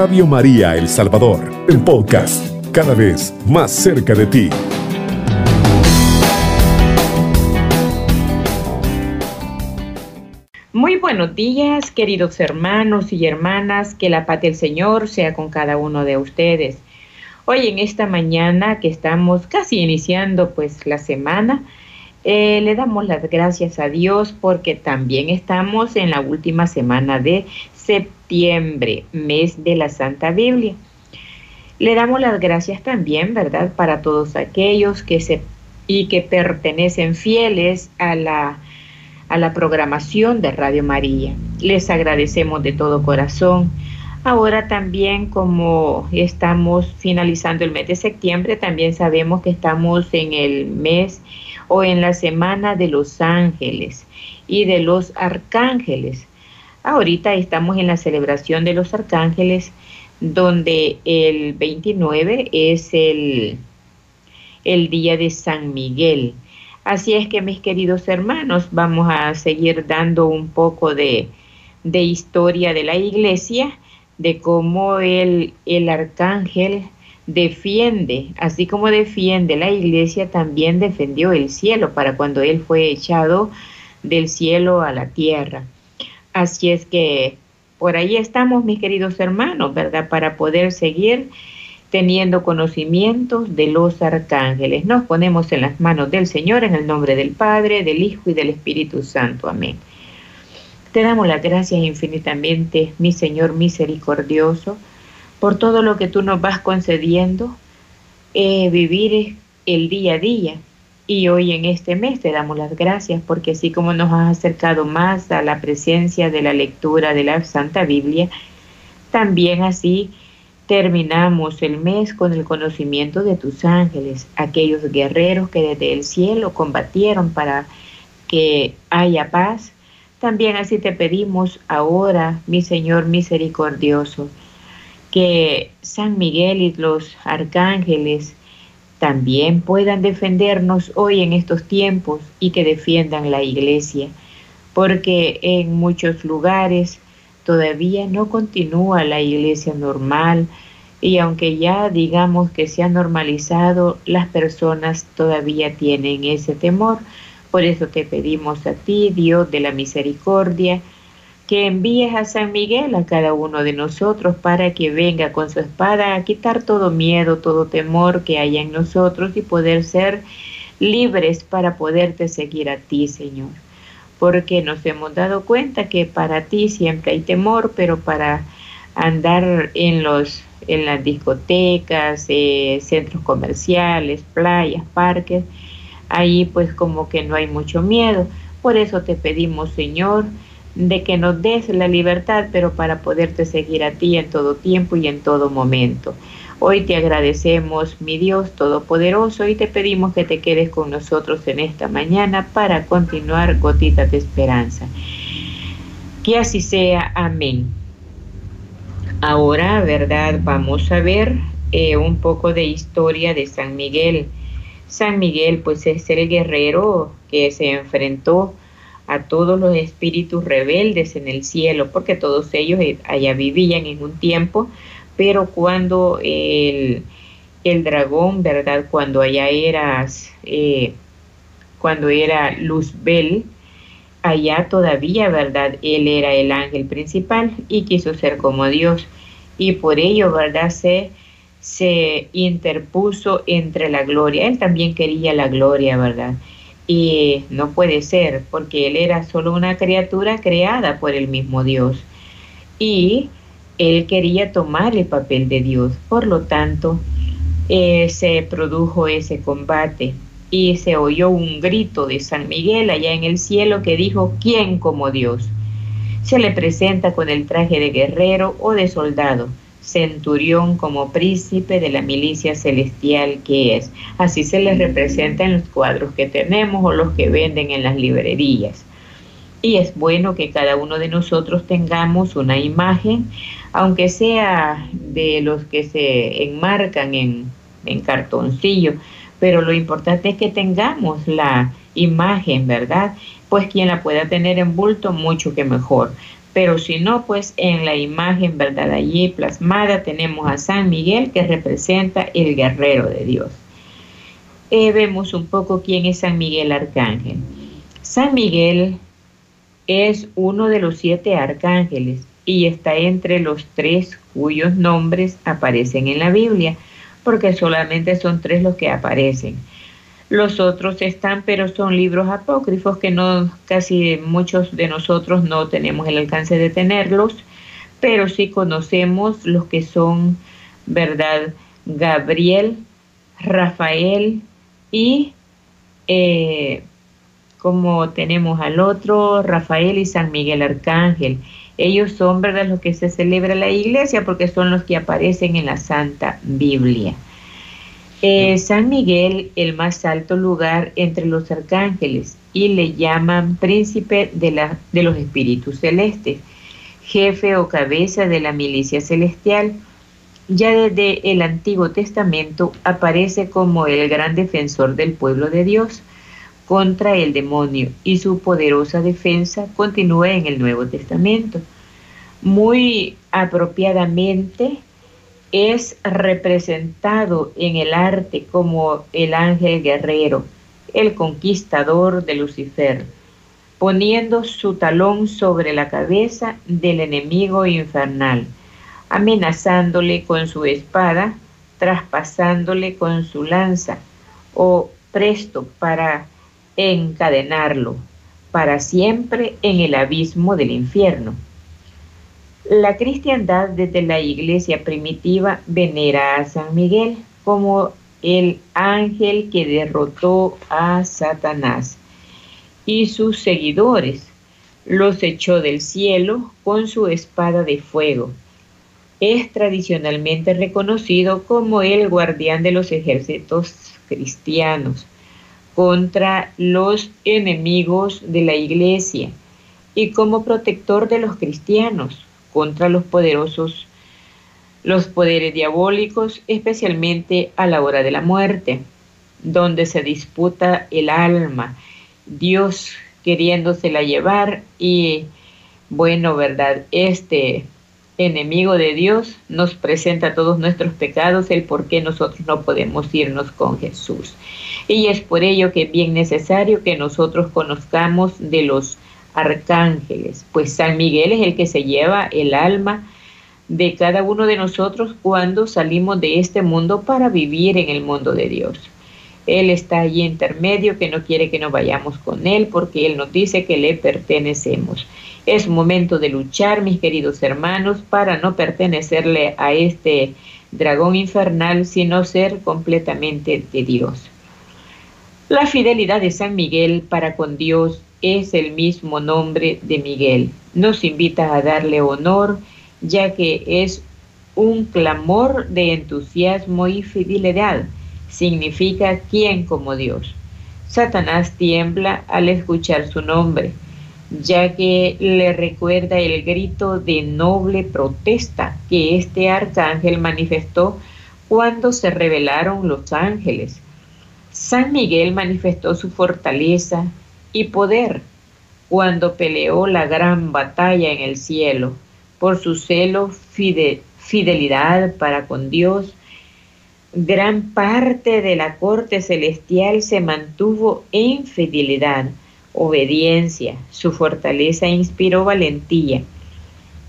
Radio María El Salvador, el podcast, cada vez más cerca de ti. Muy buenos días, queridos hermanos y hermanas, que la paz del Señor sea con cada uno de ustedes. Hoy en esta mañana que estamos casi iniciando pues la semana, eh, le damos las gracias a Dios porque también estamos en la última semana de septiembre, mes de la Santa Biblia. Le damos las gracias también, ¿verdad?, para todos aquellos que se y que pertenecen fieles a la, a la programación de Radio María. Les agradecemos de todo corazón. Ahora también como estamos finalizando el mes de septiembre, también sabemos que estamos en el mes o en la semana de los ángeles y de los arcángeles. Ahorita estamos en la celebración de los arcángeles, donde el 29 es el, el día de San Miguel. Así es que mis queridos hermanos, vamos a seguir dando un poco de, de historia de la iglesia, de cómo el, el arcángel defiende, así como defiende la iglesia, también defendió el cielo para cuando él fue echado del cielo a la tierra. Así es que por ahí estamos, mis queridos hermanos, ¿verdad? Para poder seguir teniendo conocimientos de los arcángeles. Nos ponemos en las manos del Señor en el nombre del Padre, del Hijo y del Espíritu Santo. Amén. Te damos las gracias infinitamente, mi Señor misericordioso por todo lo que tú nos vas concediendo, eh, vivir el día a día. Y hoy en este mes te damos las gracias porque así como nos has acercado más a la presencia de la lectura de la Santa Biblia, también así terminamos el mes con el conocimiento de tus ángeles, aquellos guerreros que desde el cielo combatieron para que haya paz. También así te pedimos ahora, mi Señor misericordioso, que San Miguel y los arcángeles también puedan defendernos hoy en estos tiempos y que defiendan la iglesia, porque en muchos lugares todavía no continúa la iglesia normal y aunque ya digamos que se ha normalizado, las personas todavía tienen ese temor. Por eso te pedimos a ti, Dios de la misericordia, que envíes a San Miguel a cada uno de nosotros para que venga con su espada a quitar todo miedo, todo temor que haya en nosotros y poder ser libres para poderte seguir a ti, Señor. Porque nos hemos dado cuenta que para ti siempre hay temor, pero para andar en los en las discotecas, eh, centros comerciales, playas, parques, ahí pues como que no hay mucho miedo. Por eso te pedimos, Señor, de que nos des la libertad, pero para poderte seguir a ti en todo tiempo y en todo momento. Hoy te agradecemos, mi Dios Todopoderoso, y te pedimos que te quedes con nosotros en esta mañana para continuar gotitas de esperanza. Que así sea, amén. Ahora, ¿verdad? Vamos a ver eh, un poco de historia de San Miguel. San Miguel, pues es el guerrero que se enfrentó a todos los espíritus rebeldes en el cielo, porque todos ellos eh, allá vivían en un tiempo, pero cuando el, el dragón, ¿verdad? Cuando allá eras, eh, cuando era Luzbel, allá todavía, ¿verdad? Él era el ángel principal y quiso ser como Dios. Y por ello, ¿verdad? Se, se interpuso entre la gloria. Él también quería la gloria, ¿verdad? Y no puede ser, porque él era solo una criatura creada por el mismo Dios. Y él quería tomar el papel de Dios. Por lo tanto, eh, se produjo ese combate y se oyó un grito de San Miguel allá en el cielo que dijo, ¿quién como Dios? Se le presenta con el traje de guerrero o de soldado centurión como príncipe de la milicia celestial que es. Así se les representa en los cuadros que tenemos o los que venden en las librerías. Y es bueno que cada uno de nosotros tengamos una imagen, aunque sea de los que se enmarcan en, en cartoncillo, pero lo importante es que tengamos la imagen, ¿verdad? Pues quien la pueda tener en bulto, mucho que mejor pero si no, pues en la imagen, ¿verdad? Allí plasmada tenemos a San Miguel que representa el guerrero de Dios. Eh, vemos un poco quién es San Miguel Arcángel. San Miguel es uno de los siete arcángeles y está entre los tres cuyos nombres aparecen en la Biblia, porque solamente son tres los que aparecen. Los otros están, pero son libros apócrifos que no casi muchos de nosotros no tenemos el alcance de tenerlos, pero sí conocemos los que son, ¿verdad? Gabriel, Rafael y eh, como tenemos al otro, Rafael y San Miguel Arcángel. Ellos son, ¿verdad?, los que se celebra la iglesia porque son los que aparecen en la Santa Biblia. Eh, San Miguel, el más alto lugar entre los arcángeles, y le llaman príncipe de, la, de los espíritus celestes, jefe o cabeza de la milicia celestial. Ya desde el Antiguo Testamento aparece como el gran defensor del pueblo de Dios contra el demonio y su poderosa defensa continúa en el Nuevo Testamento. Muy apropiadamente, es representado en el arte como el ángel guerrero, el conquistador de Lucifer, poniendo su talón sobre la cabeza del enemigo infernal, amenazándole con su espada, traspasándole con su lanza, o presto para encadenarlo para siempre en el abismo del infierno. La cristiandad desde la iglesia primitiva venera a San Miguel como el ángel que derrotó a Satanás y sus seguidores los echó del cielo con su espada de fuego. Es tradicionalmente reconocido como el guardián de los ejércitos cristianos contra los enemigos de la iglesia y como protector de los cristianos contra los poderosos, los poderes diabólicos, especialmente a la hora de la muerte, donde se disputa el alma, Dios queriéndosela llevar y bueno, ¿verdad? Este enemigo de Dios nos presenta todos nuestros pecados, el por qué nosotros no podemos irnos con Jesús. Y es por ello que es bien necesario que nosotros conozcamos de los arcángeles, pues San Miguel es el que se lleva el alma de cada uno de nosotros cuando salimos de este mundo para vivir en el mundo de Dios. Él está allí intermedio que no quiere que nos vayamos con Él porque Él nos dice que le pertenecemos. Es momento de luchar, mis queridos hermanos, para no pertenecerle a este dragón infernal, sino ser completamente de Dios. La fidelidad de San Miguel para con Dios es el mismo nombre de Miguel. Nos invita a darle honor, ya que es un clamor de entusiasmo y fidelidad. Significa quién como Dios. Satanás tiembla al escuchar su nombre, ya que le recuerda el grito de noble protesta que este arcángel manifestó cuando se rebelaron los ángeles. San Miguel manifestó su fortaleza, y poder cuando peleó la gran batalla en el cielo por su celo, fidelidad para con Dios. Gran parte de la corte celestial se mantuvo en fidelidad, obediencia. Su fortaleza inspiró valentía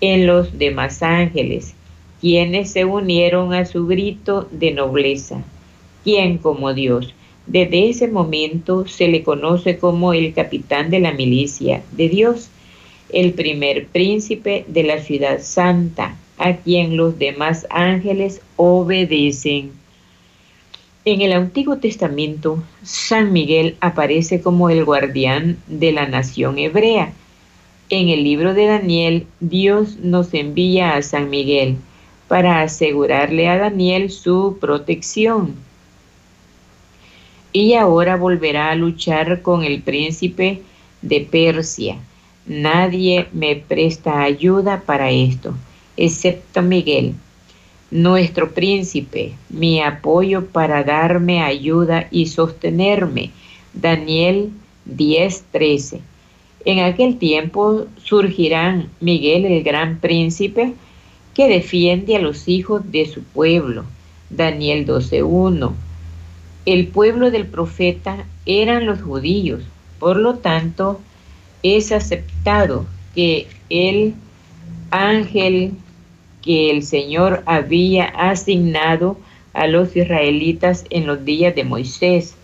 en los demás ángeles, quienes se unieron a su grito de nobleza. ¿Quién como Dios? Desde ese momento se le conoce como el capitán de la milicia de Dios, el primer príncipe de la ciudad santa, a quien los demás ángeles obedecen. En el Antiguo Testamento, San Miguel aparece como el guardián de la nación hebrea. En el libro de Daniel, Dios nos envía a San Miguel para asegurarle a Daniel su protección y ahora volverá a luchar con el príncipe de Persia. Nadie me presta ayuda para esto, excepto Miguel, nuestro príncipe, mi apoyo para darme ayuda y sostenerme. Daniel 10:13. En aquel tiempo surgirá Miguel el gran príncipe que defiende a los hijos de su pueblo. Daniel 12.1. El pueblo del profeta eran los judíos, por lo tanto es aceptado que el ángel que el Señor había asignado a los israelitas en los días de Moisés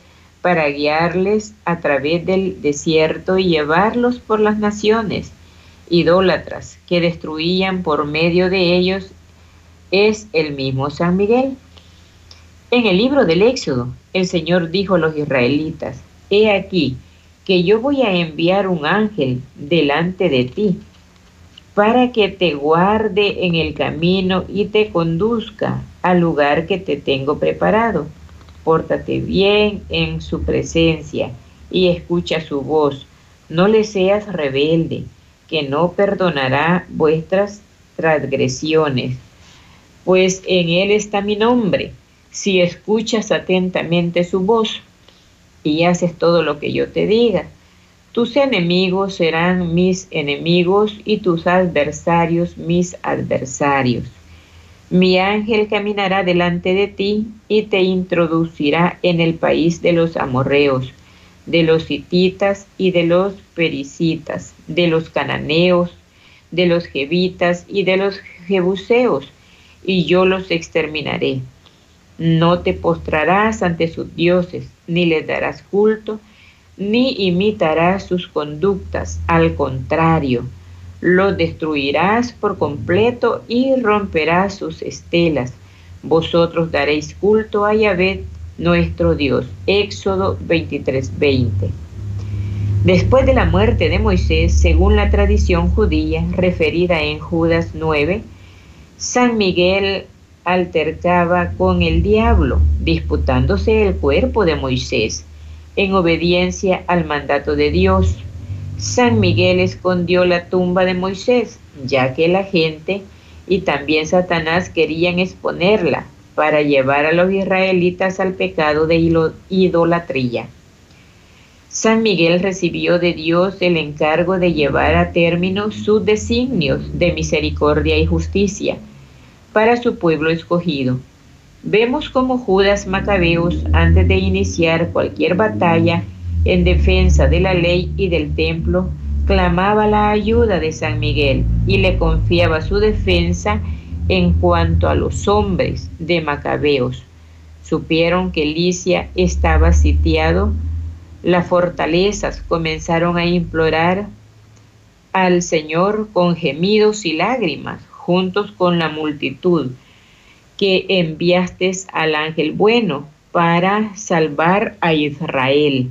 para guiarles a través del desierto y llevarlos por las naciones idólatras que destruían por medio de ellos es el mismo San Miguel. En el libro del Éxodo, el Señor dijo a los israelitas, He aquí que yo voy a enviar un ángel delante de ti para que te guarde en el camino y te conduzca al lugar que te tengo preparado. Pórtate bien en su presencia y escucha su voz. No le seas rebelde, que no perdonará vuestras transgresiones, pues en él está mi nombre. Si escuchas atentamente su voz y haces todo lo que yo te diga, tus enemigos serán mis enemigos y tus adversarios mis adversarios. Mi ángel caminará delante de ti y te introducirá en el país de los amorreos, de los hititas y de los pericitas, de los cananeos, de los jevitas y de los jebuseos, y yo los exterminaré. No te postrarás ante sus dioses, ni les darás culto, ni imitarás sus conductas, al contrario, lo destruirás por completo y romperás sus estelas. Vosotros daréis culto a Yahvé, nuestro Dios. Éxodo 23:20. Después de la muerte de Moisés, según la tradición judía referida en Judas 9, San Miguel altercaba con el diablo, disputándose el cuerpo de Moisés en obediencia al mandato de Dios. San Miguel escondió la tumba de Moisés, ya que la gente y también Satanás querían exponerla para llevar a los israelitas al pecado de idolatría. San Miguel recibió de Dios el encargo de llevar a término sus designios de misericordia y justicia para su pueblo escogido. Vemos como Judas Macabeos, antes de iniciar cualquier batalla en defensa de la ley y del templo, clamaba la ayuda de San Miguel y le confiaba su defensa en cuanto a los hombres de Macabeos. Supieron que Licia estaba sitiado, las fortalezas comenzaron a implorar al Señor con gemidos y lágrimas, juntos con la multitud que enviaste al ángel bueno para salvar a Israel.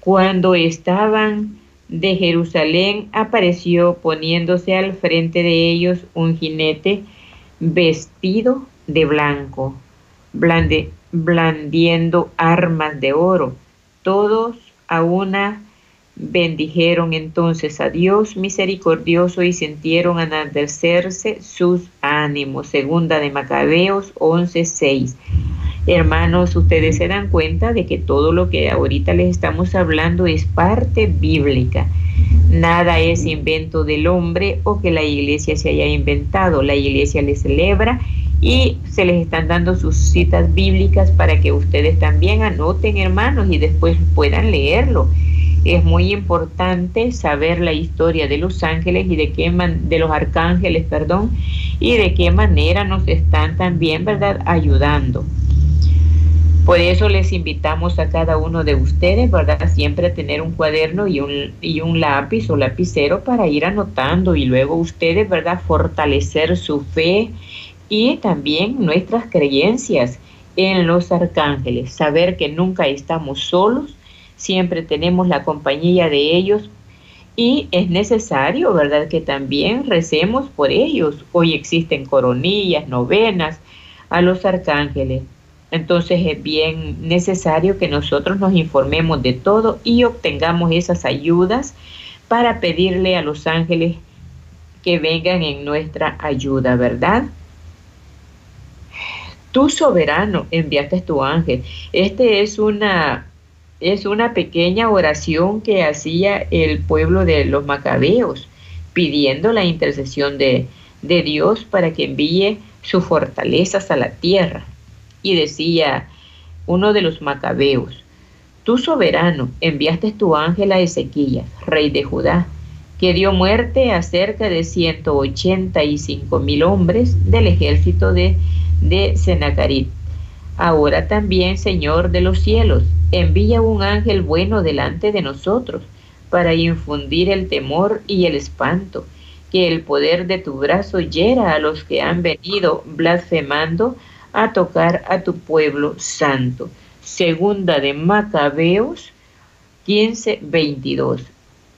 Cuando estaban de Jerusalén, apareció poniéndose al frente de ellos un jinete vestido de blanco, blandiendo armas de oro, todos a una Bendijeron entonces a Dios misericordioso y sintieron anadecerse sus ánimos. Segunda de Macabeos 11:6. Hermanos, ustedes se dan cuenta de que todo lo que ahorita les estamos hablando es parte bíblica. Nada es invento del hombre o que la iglesia se haya inventado. La iglesia le celebra y se les están dando sus citas bíblicas para que ustedes también anoten, hermanos, y después puedan leerlo es muy importante saber la historia de los ángeles y de qué man, de los arcángeles, perdón, y de qué manera nos están también, ¿verdad?, ayudando. Por eso les invitamos a cada uno de ustedes, ¿verdad? Siempre a tener un cuaderno y un, y un lápiz o lapicero para ir anotando y luego ustedes, ¿verdad? Fortalecer su fe y también nuestras creencias en los arcángeles. Saber que nunca estamos solos siempre tenemos la compañía de ellos y es necesario, ¿verdad?, que también recemos por ellos. Hoy existen coronillas, novenas a los arcángeles. Entonces es bien necesario que nosotros nos informemos de todo y obtengamos esas ayudas para pedirle a los ángeles que vengan en nuestra ayuda, ¿verdad? Tú soberano enviaste tu ángel. Este es una es una pequeña oración que hacía el pueblo de los macabeos, pidiendo la intercesión de, de Dios para que envíe sus fortalezas a la tierra. Y decía uno de los macabeos, Tú soberano enviaste tu ángel a Ezequías, rey de Judá, que dio muerte a cerca de 185 mil hombres del ejército de, de Senacarit. Ahora también, Señor de los cielos, envía un ángel bueno delante de nosotros para infundir el temor y el espanto, que el poder de tu brazo hiera a los que han venido blasfemando a tocar a tu pueblo santo. Segunda de Macabeos 15, 22.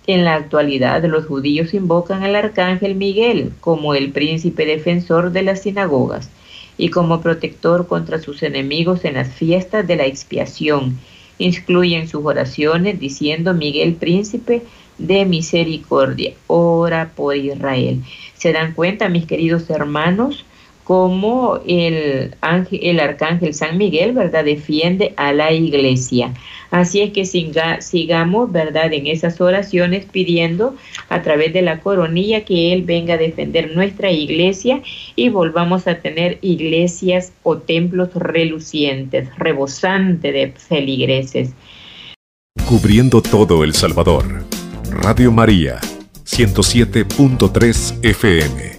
En la actualidad los judíos invocan al arcángel Miguel como el príncipe defensor de las sinagogas y como protector contra sus enemigos en las fiestas de la expiación. Incluyen sus oraciones diciendo Miguel príncipe de misericordia, ora por Israel. ¿Se dan cuenta, mis queridos hermanos? Como el, ángel, el arcángel San Miguel, ¿verdad? Defiende a la iglesia. Así es que sigamos, ¿verdad? En esas oraciones pidiendo a través de la coronilla que Él venga a defender nuestra iglesia y volvamos a tener iglesias o templos relucientes, rebosantes de feligreses. Cubriendo todo El Salvador. Radio María, 107.3 FM.